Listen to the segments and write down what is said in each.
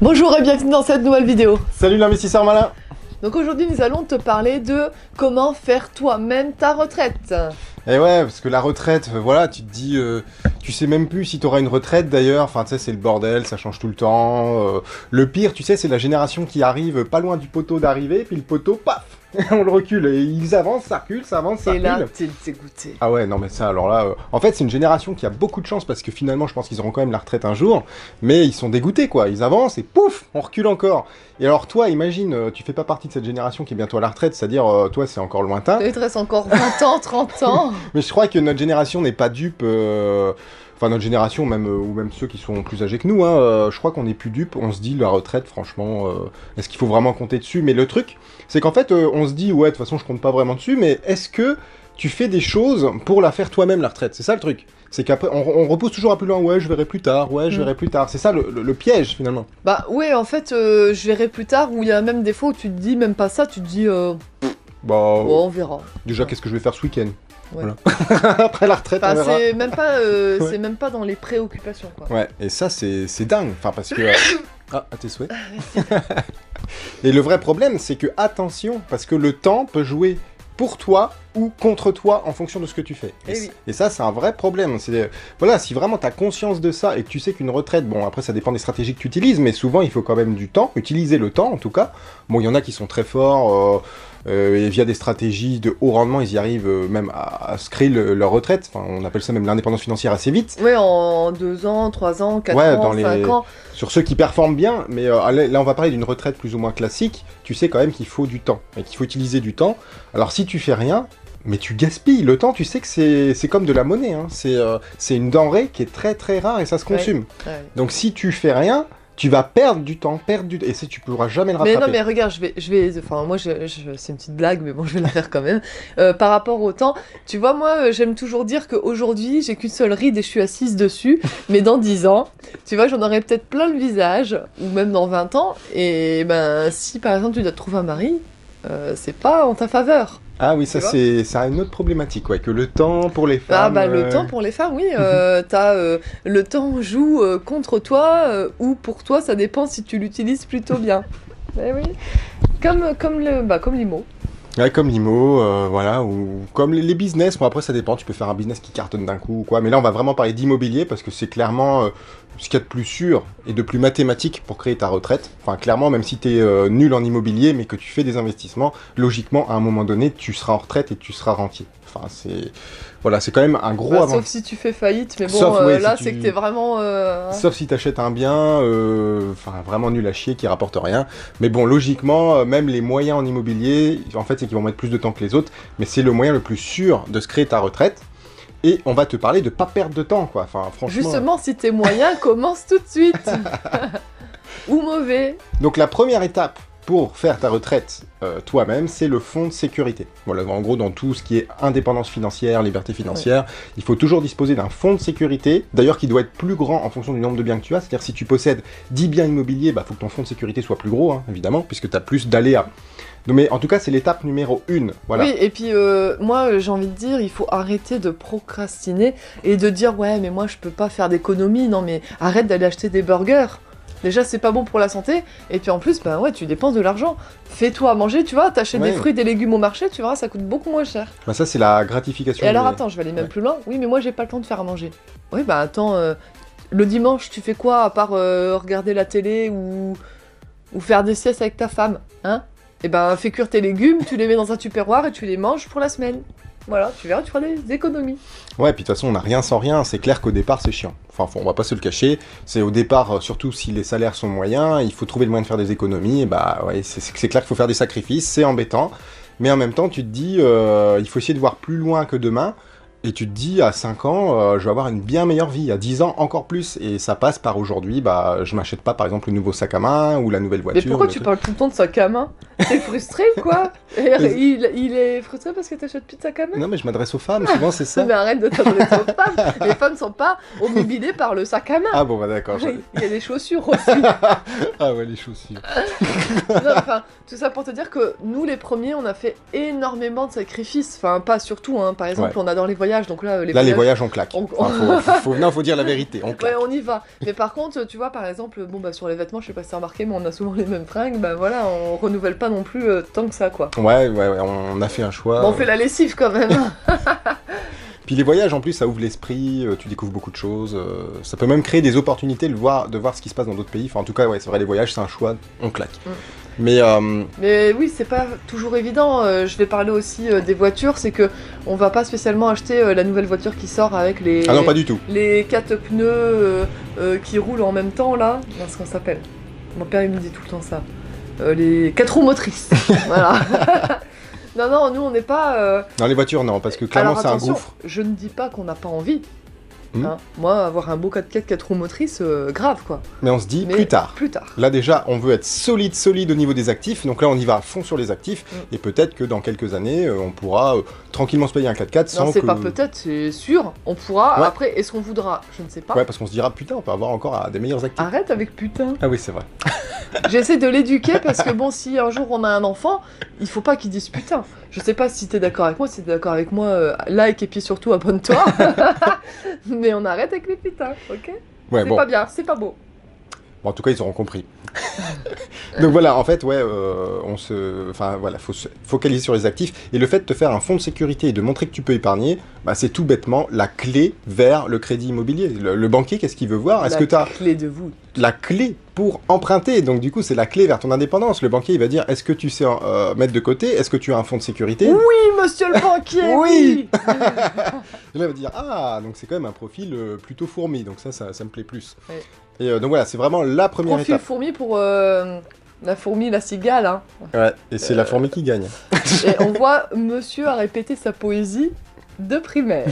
Bonjour et bienvenue dans cette nouvelle vidéo. Salut l'investisseur malin Donc aujourd'hui nous allons te parler de comment faire toi-même ta retraite. Et eh ouais, parce que la retraite, euh, voilà, tu te dis, euh, tu sais même plus si tu auras une retraite d'ailleurs, enfin tu sais c'est le bordel, ça change tout le temps. euh. le pire, tu sais, c'est la génération qui arrive pas loin du poteau d'arrivée, puis le poteau, paf On le recule, et ils avancent, ça recule, ça avance, ça Et là, recule. t'es dégoûté. Ah ouais, non mais ça, alors là, euh, en fait c'est une génération qui a beaucoup de chance parce que finalement je pense qu'ils auront quand même la retraite un jour, mais ils sont dégoûtés quoi, ils avancent et pouf, on recule encore. Et alors toi, imagine, euh, tu fais pas partie de cette génération qui est bientôt à la retraite, c'est-à-dire euh, toi c'est encore lointain, Il te reste encore 20 ans, 30 ans. mais je crois que notre génération n'est pas dupe. Enfin, notre génération, même, euh, ou même ceux qui sont plus âgés que nous, hein, euh, je crois qu'on est plus dupe. On se dit, la retraite, franchement, euh, est-ce qu'il faut vraiment compter dessus? Mais le truc, c'est qu'en fait, on se dit, ouais, de toute façon, je compte pas vraiment dessus, mais est-ce que tu fais des choses pour la faire toi-même, la retraite? C'est ça le truc. C'est qu'après, on, on repousse toujours un peu loin, ouais, je verrai plus tard, ouais, je Mm. verrai plus tard. C'est ça le, le- le piège, finalement. Bah ouais, en fait, euh, je verrai plus tard où il y a même des fois où tu te dis même pas ça, tu te dis, euh, Bah, bon, on verra. déjà, qu'est-ce que je vais faire ce week-end? Ouais. Voilà. Après la retraite, Enfin, on verra. c'est même pas, euh, Ouais. c'est même pas dans les préoccupations quoi. Ouais, et ça, c'est c'est dingue. Enfin, parce que. euh, Ah, à tes souhaits. et le vrai problème, c'est que, attention, parce que le temps peut jouer pour toi ou contre toi en fonction de ce que tu fais. Eh Et, oui. et ça, c'est un vrai problème. C'est Voilà, si vraiment tu as conscience de ça et que tu sais qu'une retraite, bon, après, ça dépend des stratégies que tu utilises, mais souvent, il faut quand même du temps, utiliser le temps en tout cas. Bon, il y en a qui sont très forts. euh, euh, et via des stratégies de haut rendement, ils y arrivent euh, même à, à se créer le- leur retraite. Enfin, on appelle ça même l'indépendance financière assez vite. Ouais, en 2 ans, 3 ans, 4 Ouais, ans, dans 5 les- ans. sur ceux qui performent bien, mais euh, là, on va parler d'une retraite plus ou moins classique, tu sais quand même qu'il faut du temps, et qu'il faut utiliser du temps. Alors si tu fais rien, mais tu gaspilles le temps, tu sais que c'est comme de la monnaie, hein. c'est euh, c'est une denrée qui est très très rare et ça se consume. Ouais. Donc si tu fais rien, tu vas perdre du temps, perdre du et si tu pourras jamais le Mais rattraper. non, mais regarde, je vais, je vais, enfin moi, je, je- c'est une petite blague, mais bon, je vais la faire quand même. Euh, par rapport au temps, tu vois, moi, euh, j'aime toujours dire qu'aujourd'hui, j'ai qu'une seule ride et je suis assise dessus, mais dans 10 ans, tu vois, j'en aurai peut-être plein le visage, ou même dans 20 ans, et ben, si par exemple tu dois te trouver un mari, euh, c'est pas en ta faveur. Ah oui, ça c'est une autre problématique, ouais, que le temps pour les femmes. Ah bah le euh, temps pour les femmes, oui, euh, t'as euh, le temps joue euh, contre toi ou pour toi, ça dépend si tu l'utilises plutôt bien. Eh oui. Comme comme le bah comme l'IMO. Comme l'IMO, euh, voilà, ou comme les, business. Bon, après, ça dépend. Tu peux faire un business qui cartonne d'un coup ou quoi. Mais là, on va vraiment parler d'immobilier parce que c'est clairement euh, ce qu'il y a de plus sûr et de plus mathématique pour créer ta retraite. Enfin, clairement, même si tu es nul en immobilier, mais que tu fais des investissements, logiquement, à un moment donné, tu seras en retraite et tu seras rentier. Enfin, c'est. Voilà, c'est quand même un gros Bah, avantage. sauf si tu fais faillite, mais bon, Sauf, euh, ouais, là si c'est tu- que t'es vraiment. euh, hein. Sauf si t'achètes un bien, euh, enfin vraiment nul à chier, qui rapporte rien. Mais bon, logiquement, même les moyens en immobilier, en fait, c'est qu'ils vont mettre plus de temps que les autres, mais c'est le moyen le plus sûr de se créer ta retraite. Et on va te parler de pas perdre de temps, quoi. Enfin, franchement. Justement, si t'es moyen, commence tout de suite. Ou mauvais. Donc la première étape pour faire ta retraite euh, toi-même, c'est le fonds de sécurité. Voilà, en gros, dans tout ce qui est indépendance financière, liberté financière, il faut toujours disposer d'un fonds de sécurité, d'ailleurs qui doit être plus grand en fonction du nombre de biens que tu as. C'est-à-dire si tu possèdes 10 biens immobiliers, bah faut que ton fonds de sécurité soit plus gros, hein, évidemment, puisque tu as plus d'aléas. Donc, mais en tout cas, c'est l'étape numéro 1. Voilà. Oui, et puis euh, moi euh, j'ai envie de dire, il faut arrêter de procrastiner et de dire ouais, mais moi je peux pas faire d'économie. Non, mais arrête d'aller acheter des burgers. Déjà, c'est pas bon pour la santé, et puis en plus, bah ouais, tu dépenses de l'argent. Fais-toi à manger, tu vois, t'achètes Ouais. des fruits, des légumes au marché, tu verras, ça coûte beaucoup moins cher. Bah, ça, c'est la gratification. Et alors des- attends, je vais aller même Ouais. plus loin. Oui, mais moi j'ai pas le temps de faire à manger. Oui, bah attends, euh, le dimanche tu fais quoi à part euh, regarder la télé ou ou faire des siestes avec ta femme, hein? Et ben fais cuire tes légumes, tu les mets dans un tupperware et tu les manges pour la semaine. Voilà, tu verras, tu feras des économies. Ouais, puis de toute façon, on n'a rien sans rien. C'est clair qu'au départ, c'est chiant. Enfin, faut- on va pas se le cacher. C'est au départ, euh, surtout si les salaires sont moyens, il faut trouver le moyen de faire des économies. Et bah, ouais, c'est clair qu'il faut faire des sacrifices. C'est embêtant. Mais en même temps, tu te dis, euh, il faut essayer de voir plus loin que demain. Et tu te dis, à 5 ans, euh, je vais avoir une bien meilleure vie. À 10 ans, encore plus. Et ça passe par aujourd'hui, bah, je m'achète pas, par exemple, le nouveau sac à main ou la nouvelle voiture. mais pourquoi tu truc. parles tout le temps de sac à main? T'es frustré quoi? Et il, il est frustré parce que t'achètes plus de sac à main? Non, mais je m'adresse aux femmes, souvent c'est ça. Mais arrête de t'adresser aux femmes. Les femmes sont pas obnubilées par le sac à main. Ah bon, bah d'accord. Il y a des chaussures aussi. Ah ouais, les chaussures. Non, enfin, tout ça pour te dire que nous, les premiers, on a fait énormément de sacrifices. Enfin, pas surtout, hein. Par exemple, Ouais. on adore les voyages, donc là, les Là, les voyages. on claque. On- Enfin, faut, faut- non, faut dire la vérité, on Ouais, claque. on y va. Mais par contre, tu vois, par exemple, bon, bah, sur les vêtements, je sais pas si t'as remarqué, mais on a souvent les mêmes fringues. Bah voilà, on renouvelle pas non plus euh, tant que ça, quoi. Ouais, ouais, ouais, on a fait un choix. Bon, on fait la lessive quand même. Puis les voyages, en plus, ça ouvre l'esprit, euh, tu découvres beaucoup de choses. euh, ça peut même créer des opportunités de voir, de voir ce qui se passe dans d'autres pays. Enfin, en tout cas, ouais, c'est vrai, les voyages, c'est un choix, on claque. Mm. Mais euh, Mais oui, c'est pas toujours évident. Euh, je vais parler aussi euh, des voitures. C'est que on va pas spécialement acheter euh, la nouvelle voiture qui sort avec les. ah non, pas du tout. les quatre pneus qui roulent en même temps là, comment qu'on s'appelle Mon père il me dit tout le temps ça. Les quatre roues motrices. voilà. non non, nous on n'est pas. euh, Dans les voitures, non, parce que clairement, c'est un gouffre. je ne dis pas qu'on n'a pas envie. Hmm. Hein. Moi, avoir un beau 4x4 4 roues motrices, euh, grave quoi. Mais on se dit Mais plus tard. Plus tard. Là déjà, on veut être solide, solide au niveau des actifs, donc là on y va à fond sur les actifs, Mm. et peut-être que dans quelques années, euh, on pourra euh, tranquillement se payer un 4x4 sans Non, c'est que... pas peut-être, c'est sûr. On pourra. Ouais. Après, est-ce qu'on voudra? Je ne sais pas. Ouais, parce qu'on se dira, putain, on peut avoir encore des meilleurs actifs. Arrête avec putain. Ah oui, c'est vrai. J'essaie de l'éduquer parce que bon, si un jour on a un enfant, il faut pas qu'il dise putain. Je sais pas si t'es d'accord avec moi, si t'es d'accord avec moi, like et puis surtout abonne-toi. Mais on arrête avec les putains, ok? Ouais, C'est bon. pas bien, c'est pas beau. Bon, en tout cas, ils auront compris. Donc voilà, en fait, ouais, euh, on se, enfin voilà, faut se focaliser sur les actifs et le fait de te faire un fonds de sécurité et de montrer que tu peux épargner, bah, c'est tout bêtement la clé vers le crédit immobilier. Le, le banquier, qu'est-ce qu'il veut voir? Est-ce que tu as clé de vous la clé pour emprunter Donc du coup, c'est la clé vers ton indépendance. Le banquier, il va dire, est-ce que tu sais euh, mettre de côté? Est-ce que tu as un fonds de sécurité? Oui, monsieur le banquier Oui. Et là, il va dire Ah, donc c'est quand même un profil euh, plutôt fourmi, donc ça, ça, ça me plaît plus. Et euh, donc voilà, c'est vraiment la première Profil étape. fourmi pour la fourmi, la cigale. Hein. Ouais, et c'est la fourmi qui gagne. Et on voit monsieur a répété sa poésie de primaire.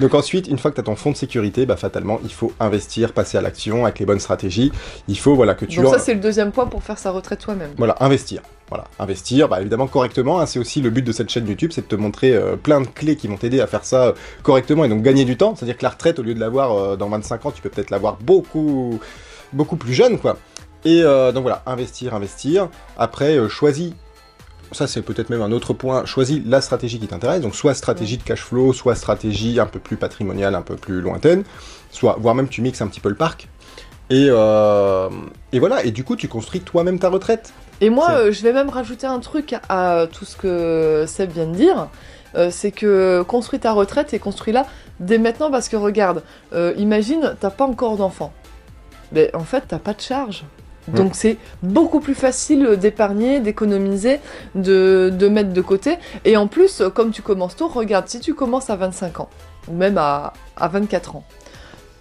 Donc ensuite, une fois que tu as ton fonds de sécurité, bah fatalement, il faut investir, passer à l'action avec les bonnes stratégies. Il faut voilà que tu Donc ça, c'est le deuxième point pour faire sa retraite soi-même. voilà, investir. Voilà, investir, bah évidemment correctement, hein, c'est aussi le but de cette chaîne YouTube, c'est de te montrer euh, plein de clés qui vont t'aider à faire ça euh, correctement et donc gagner du temps. C'est-à-dire que la retraite, au lieu de l'avoir euh, dans 25 ans, tu peux peut-être l'avoir beaucoup, beaucoup plus jeune, quoi. Et euh, donc voilà, investir, investir. Après, choisis. Ça, c'est peut-être même un autre point. Choisis la stratégie qui t'intéresse. Donc, soit stratégie de cash flow, soit stratégie un peu plus patrimoniale, un peu plus lointaine. Soit, voire même tu mixes un petit peu le parc. Et, euh, et voilà. Et du coup, tu construis toi-même ta retraite. Et moi, euh, je vais même rajouter un truc à, à tout ce que Seb vient de dire. Euh, c'est que construis ta retraite et construis-la dès maintenant parce que regarde, imagine, t'as pas encore d'enfant. Mais en fait, t'as pas de charge. Donc c'est beaucoup plus facile d'épargner, d'économiser, de, de mettre de côté. Et en plus, comme tu commences tôt, regarde, si tu commences à 25 ans, ou même à, à 24 ans,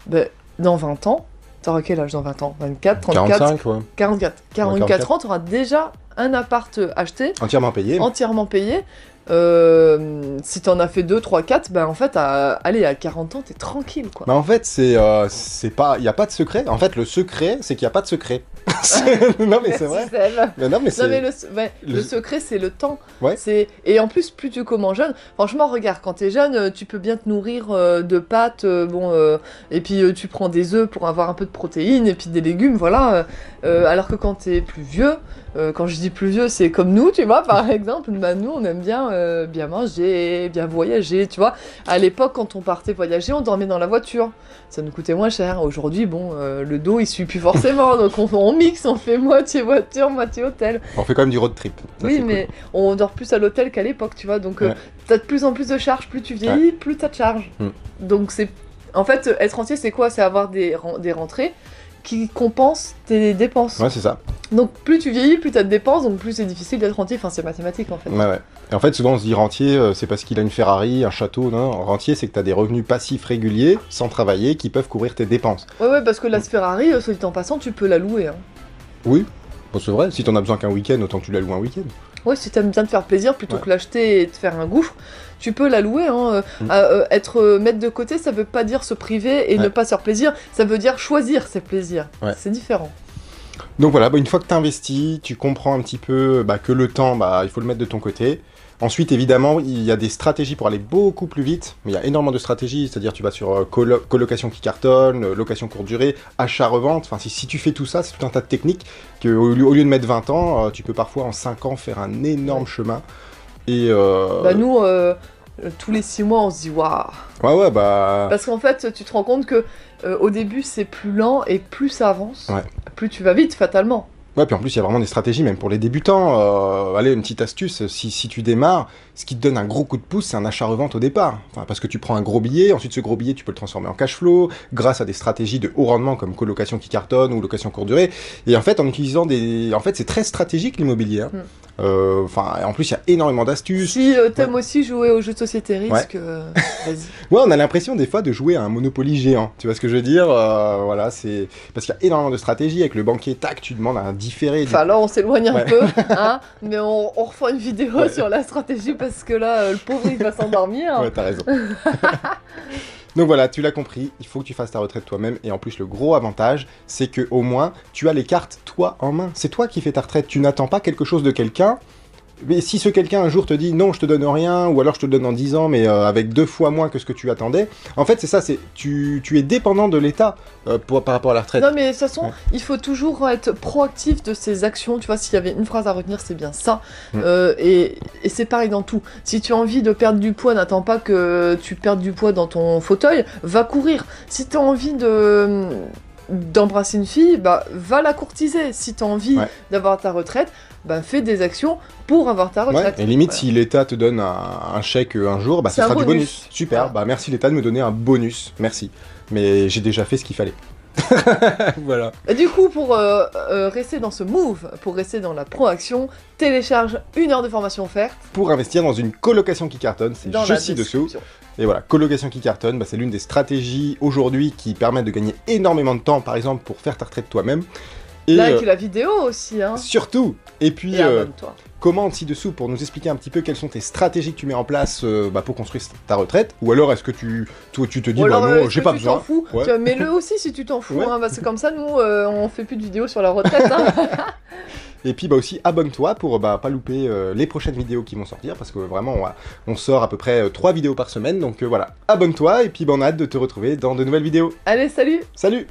ben, dans 20 ans, t'auras quel âge dans 20 ans? 24, 34, 45, ouais. 44. 44 44. ans, tu auras déjà un appart acheté, Entièrement payé. entièrement payé. Euh, si t'en as fait 2, 3, 4, ben en fait, à, allez, à 40 ans, t'es tranquille, quoi. Mais en fait, c'est euh, c'est pas, il y a pas de secret. En fait, le secret, c'est qu'il y a pas de secret. Non mais c'est vrai. Non mais Non c'est. mais le, se- ouais, le- le secret c'est le temps. Ouais. C'est et en plus plus tu commences jeune. Franchement regarde quand t'es jeune euh, tu peux bien te nourrir euh, de pâtes bon et puis tu prends des œufs pour avoir un peu de protéines et puis des légumes voilà. alors que quand t'es plus vieux, euh, quand je dis plus vieux c'est comme nous tu vois par exemple. Bah nous on aime bien euh, bien manger, bien voyager tu vois. À l'époque quand on partait voyager on dormait dans la voiture. Ça nous coûtait moins cher. Aujourd'hui bon euh, le dos il suit plus forcément donc on, on mixe on fait moitié voiture moitié hôtel. On fait quand même du road trip. Ça, Oui, mais on dort plus à l'hôtel qu'à l'époque, tu vois. Donc, Ouais. t'as de plus en plus de charges. Plus tu vieillis, plus t'as de charges. Hmm. Donc, c'est. En fait, être rentier, c'est quoi? C'est avoir des, des rentrées qui compensent tes dépenses. Ouais, c'est ça. Donc, plus tu vieillis, plus t'as de dépenses, donc plus c'est difficile d'être rentier. Enfin, c'est mathématique en fait. Ouais, ouais. Et en fait, souvent, on se dit rentier, euh, c'est parce qu'il a une Ferrari, un château. Non, rentier, c'est que tu as des revenus passifs réguliers, sans travailler, qui peuvent couvrir tes dépenses. Ouais, ouais, parce que la Ferrari, euh, soit dit en passant, tu peux la louer. Hein. Oui, bon, c'est vrai. Si t'en as besoin qu'un week-end, autant que tu la loues un week-end. Ouais, si t'aimes bien te faire plaisir plutôt Ouais. que l'acheter et te faire un gouffre, tu peux la louer. Hein. Euh, Mm. à- euh, être euh, mettre de côté, ça veut pas dire se priver et Ouais. ne pas se faire plaisir. Ça veut dire choisir ses plaisirs. Ouais. C'est différent. Donc voilà, bah, une fois que tu investis, tu comprends un petit peu bah, que le temps, bah, il faut le mettre de ton côté. Ensuite, évidemment, il y a des stratégies pour aller beaucoup plus vite, mais il y a énormément de stratégies, c'est-à-dire tu vas sur euh, colo- colocation qui cartonne, euh, location courte durée, achat-revente, enfin si, si tu fais tout ça, c'est tout un tas de techniques que au lieu, au lieu de mettre 20 ans, euh, tu peux parfois en 5 ans faire un énorme Ouais. chemin. Et euh, Bah nous, euh, tous les six mois, on se dit waouh. ouais ouais bah Parce qu'en fait, tu te rends compte que euh, au début, c'est plus lent et plus ça avance, Ouais. plus tu vas vite, fatalement. Ouais, puis en plus, il y a vraiment des stratégies, même pour les débutants. Euh, allez, une petite astuce, si, si tu démarres, ce qui te donne un gros coup de pouce, c'est un achat-revente au départ. Parce que tu prends un gros billet, ensuite ce gros billet, tu peux le transformer en cash flow, grâce à des stratégies de haut rendement comme colocation qui cartonne ou location courte durée. Et en fait, en utilisant des... En fait, c'est très stratégique l'immobilier. hein. Mm. Euh, Enfin, en plus, il y a énormément d'astuces. Si euh, t'aimes aussi jouer aux jeux de société risque, euh, vas-y. Ouais, on a l'impression des fois de jouer à un Monopoly géant. Tu vois ce que je veux dire Euh, Voilà, c'est... Parce qu'il y a énormément de stratégies. Avec le banquier, tac, tu demandes un différé. Enfin là, on s'éloigne un Ouais. peu, hein, mais on, on refait une vidéo Ouais. sur la stratégie parce que là, euh, le pauvre, il va s'endormir. Ouais, t'as raison. Donc voilà, tu l'as compris, il faut que tu fasses ta retraite toi-même. Et en plus, le gros avantage, c'est que au moins, tu as les cartes toi en main. C'est toi qui fais ta retraite. Tu n'attends pas quelque chose de quelqu'un. Mais si ce quelqu'un un jour te dit non, je te donne rien, ou alors je te donne en 10 ans, mais euh, avec deux fois moins que ce que tu attendais, en fait, c'est ça, c'est tu, tu es dépendant de l'État euh, pour- par rapport à la retraite. Non mais de toute façon, Ouais. il faut toujours être proactif de ses actions. Tu vois, s'il y avait une phrase à retenir, c'est bien ça. Mm. Euh, et et c'est pareil dans tout. Si tu as envie de perdre du poids, n'attends pas que tu perdes du poids dans ton fauteuil, va courir. Si tu as envie de d'embrasser une fille, bah va la courtiser. Si tu as envie Ouais. d'avoir ta retraite, bah fais des actions pour avoir ta Ouais, retraite. et limite, Voilà. si l'État te donne un, un chèque un jour, bah, ce sera du bonus. bonus. Super, Voilà. bah merci l'État de me donner un bonus, merci. Mais j'ai déjà fait ce qu'il fallait. voilà. Et Du coup, pour euh, euh, rester dans ce move, pour rester dans la proaction, télécharge une heure de formation offerte Pour investir dans une colocation qui cartonne, c'est juste ci-dessous. Et voilà, colocation qui cartonne, bah, c'est l'une des stratégies aujourd'hui qui permettent de gagner énormément de temps, par exemple, pour faire ta retraite toi-même. Et Like euh, la vidéo aussi, hein. surtout, et puis Et euh, commente ci-dessous pour nous expliquer un petit peu quelles sont tes stratégies que tu mets en place euh, bah, pour construire ta retraite. Ou alors est-ce que tu, toi, tu te dis, alors, bah euh, non, j'ai pas tu besoin. t'en fous Ouais. Mets-le aussi si tu t'en fous, Ouais. hein, parce que comme ça, nous, euh, on fait plus de vidéos sur la retraite. hein. Et puis bah aussi abonne-toi pour bah, pas louper euh, les prochaines vidéos qui vont sortir parce que vraiment on, on sort à peu près 3 vidéos par semaine donc euh, voilà abonne-toi et puis bah, on a hâte de te retrouver dans de nouvelles vidéos. Allez, salut Salut